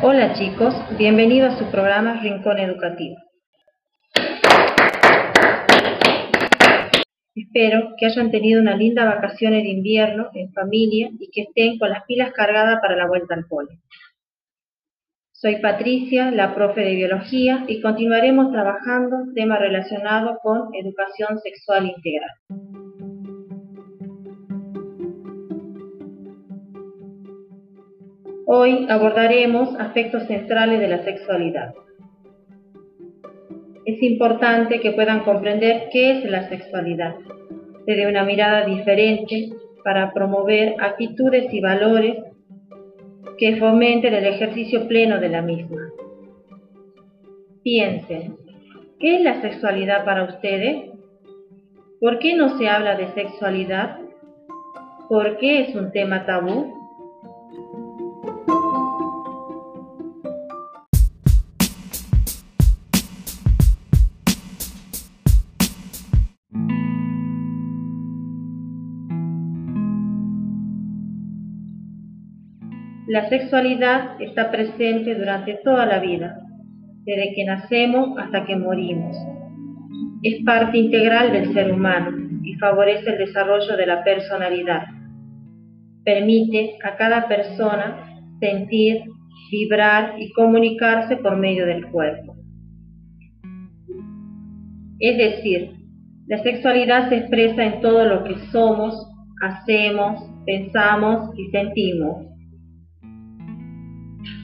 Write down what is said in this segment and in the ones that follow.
Hola chicos, bienvenidos a su programa Rincón Educativo. Espero que hayan tenido una linda vacación de invierno en familia y que estén con las pilas cargadas para la vuelta al cole. Soy Patricia, la profe de biología, y continuaremos trabajando temas relacionados con educación sexual integral. Hoy abordaremos aspectos centrales de la sexualidad. Es importante que puedan comprender qué es la sexualidad, desde una mirada diferente para promover actitudes y valores que fomenten el ejercicio pleno de la misma. Piensen, ¿qué es la sexualidad para ustedes? ¿Por qué no se habla de sexualidad? ¿Por qué es un tema tabú? La sexualidad está presente durante toda la vida, desde que nacemos hasta que morimos. Es parte integral del ser humano y favorece el desarrollo de la personalidad. Permite a cada persona sentir, vibrar y comunicarse por medio del cuerpo. Es decir, la sexualidad se expresa en todo lo que somos, hacemos, pensamos y sentimos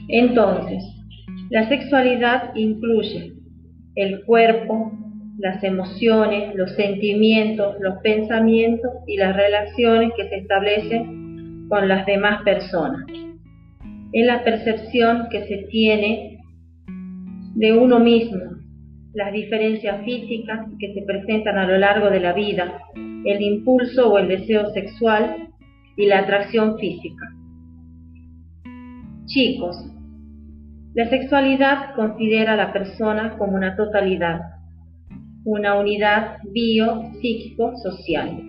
entonces, la sexualidad incluye el cuerpo, las emociones, los sentimientos, los pensamientos y las relaciones que se establecen con las demás personas. Es la percepción que se tiene de uno mismo, las diferencias físicas que se presentan a lo largo de la vida, el impulso o el deseo sexual y la atracción física. Chicos, la sexualidad considera a la persona como una totalidad, una unidad bio-psíquico-social,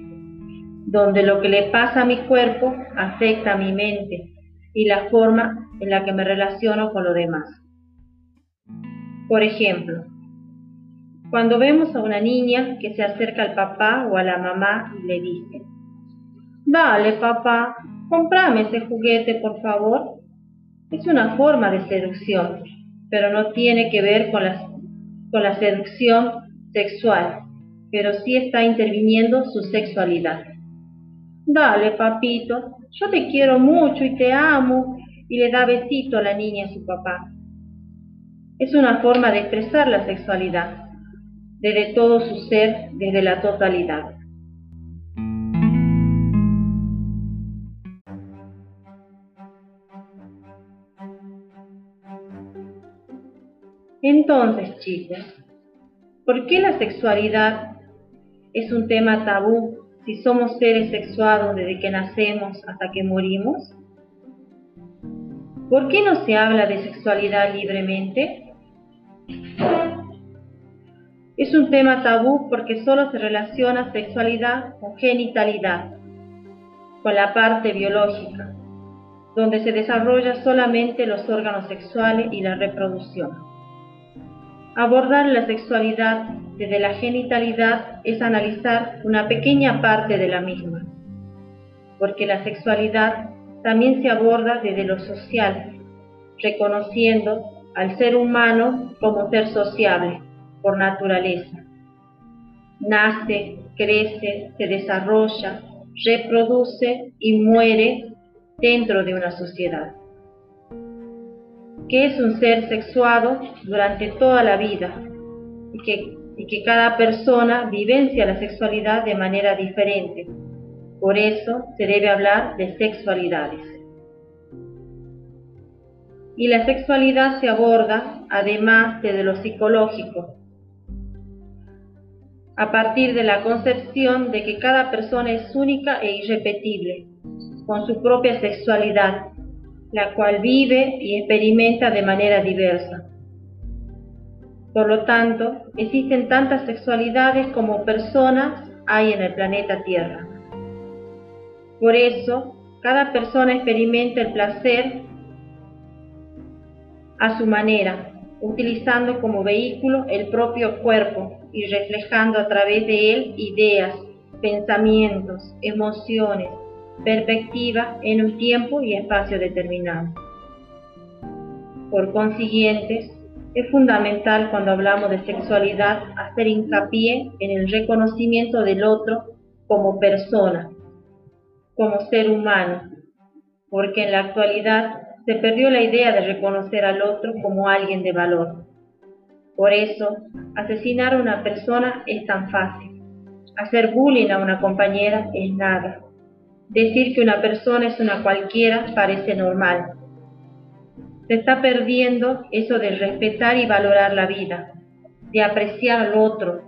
donde lo que le pasa a mi cuerpo afecta a mi mente y la forma en la que me relaciono con lo demás. Por ejemplo, cuando vemos a una niña que se acerca al papá o a la mamá y le dice, Dale papá, comprame ese juguete por favor, es una forma de seducción, pero no tiene que ver con la, con la seducción sexual, pero sí está interviniendo su sexualidad. Dale, papito, yo te quiero mucho y te amo, y le da besito a la niña a su papá. Es una forma de expresar la sexualidad, desde todo su ser, desde la totalidad. Entonces, chicos, ¿por qué la sexualidad es un tema tabú si somos seres sexuados desde que nacemos hasta que morimos? ¿Por qué no se habla de sexualidad libremente? Es un tema tabú porque solo se relaciona sexualidad con genitalidad, con la parte biológica, donde se desarrolla solamente los órganos sexuales y la reproducción. Abordar la sexualidad desde la genitalidad es analizar una pequeña parte de la misma, porque la sexualidad también se aborda desde lo social, reconociendo al ser humano como ser sociable por naturaleza. Nace, crece, se desarrolla, reproduce y muere dentro de una sociedad que es un ser sexuado durante toda la vida y que, cada persona vivencia la sexualidad de manera diferente. Por eso se debe hablar de sexualidades. Y la sexualidad se aborda, además de lo psicológico, a partir de la concepción de que cada persona es única e irrepetible, con su propia sexualidad, la cual vive y experimenta de manera diversa. Por lo tanto, existen tantas sexualidades como personas hay en el planeta Tierra. Por eso, cada persona experimenta el placer a su manera, utilizando como vehículo el propio cuerpo y reflejando a través de él ideas, pensamientos, emociones, perspectivas en un tiempo y espacio determinado. Por consiguiente, es fundamental cuando hablamos de sexualidad hacer hincapié en el reconocimiento del otro como persona, como ser humano, porque en la actualidad se perdió la idea de reconocer al otro como alguien de valor. Por eso, asesinar a una persona es tan fácil. Hacer bullying a una compañera es nada. Decir que una persona es una cualquiera parece normal. Se está perdiendo eso de respetar y valorar la vida, de apreciar al otro.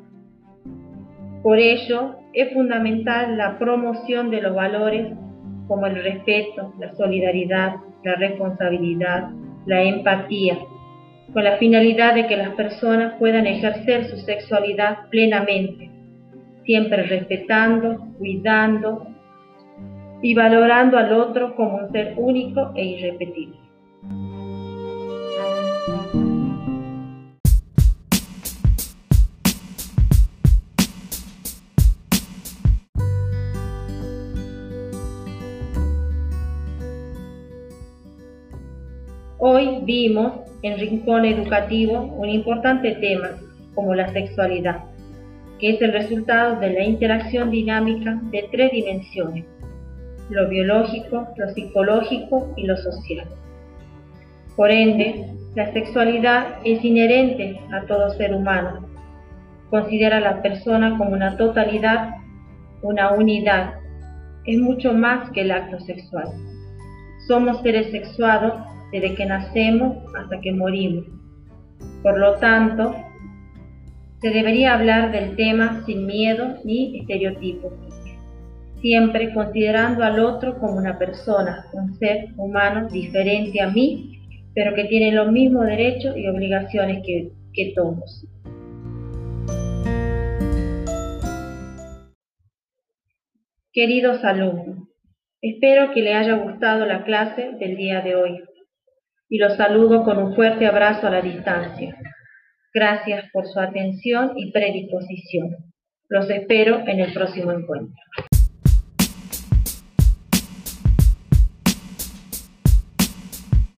Por ello, es fundamental la promoción de los valores como el respeto, la solidaridad, la responsabilidad, la empatía, con la finalidad de que las personas puedan ejercer su sexualidad plenamente, siempre respetando, cuidando y valorando al otro como un ser único e irrepetible. Hoy vimos en Rincón Educativo un importante tema como la sexualidad, que es el resultado de la interacción dinámica de tres dimensiones, lo biológico, lo psicológico y lo social. Por ende, la sexualidad es inherente a todo ser humano. Considera a la persona como una totalidad, una unidad. Es mucho más que el acto sexual. Somos seres sexuados desde que nacemos hasta que morimos. Por lo tanto, se debería hablar del tema sin miedo ni estereotipos, siempre considerando al otro como una persona, un ser humano diferente a mí, pero que tiene los mismos derechos y obligaciones que, todos. Queridos alumnos, espero que les haya gustado la clase del día de hoy y los saludo con un fuerte abrazo a la distancia. Gracias por su atención y predisposición. Los espero en el próximo encuentro.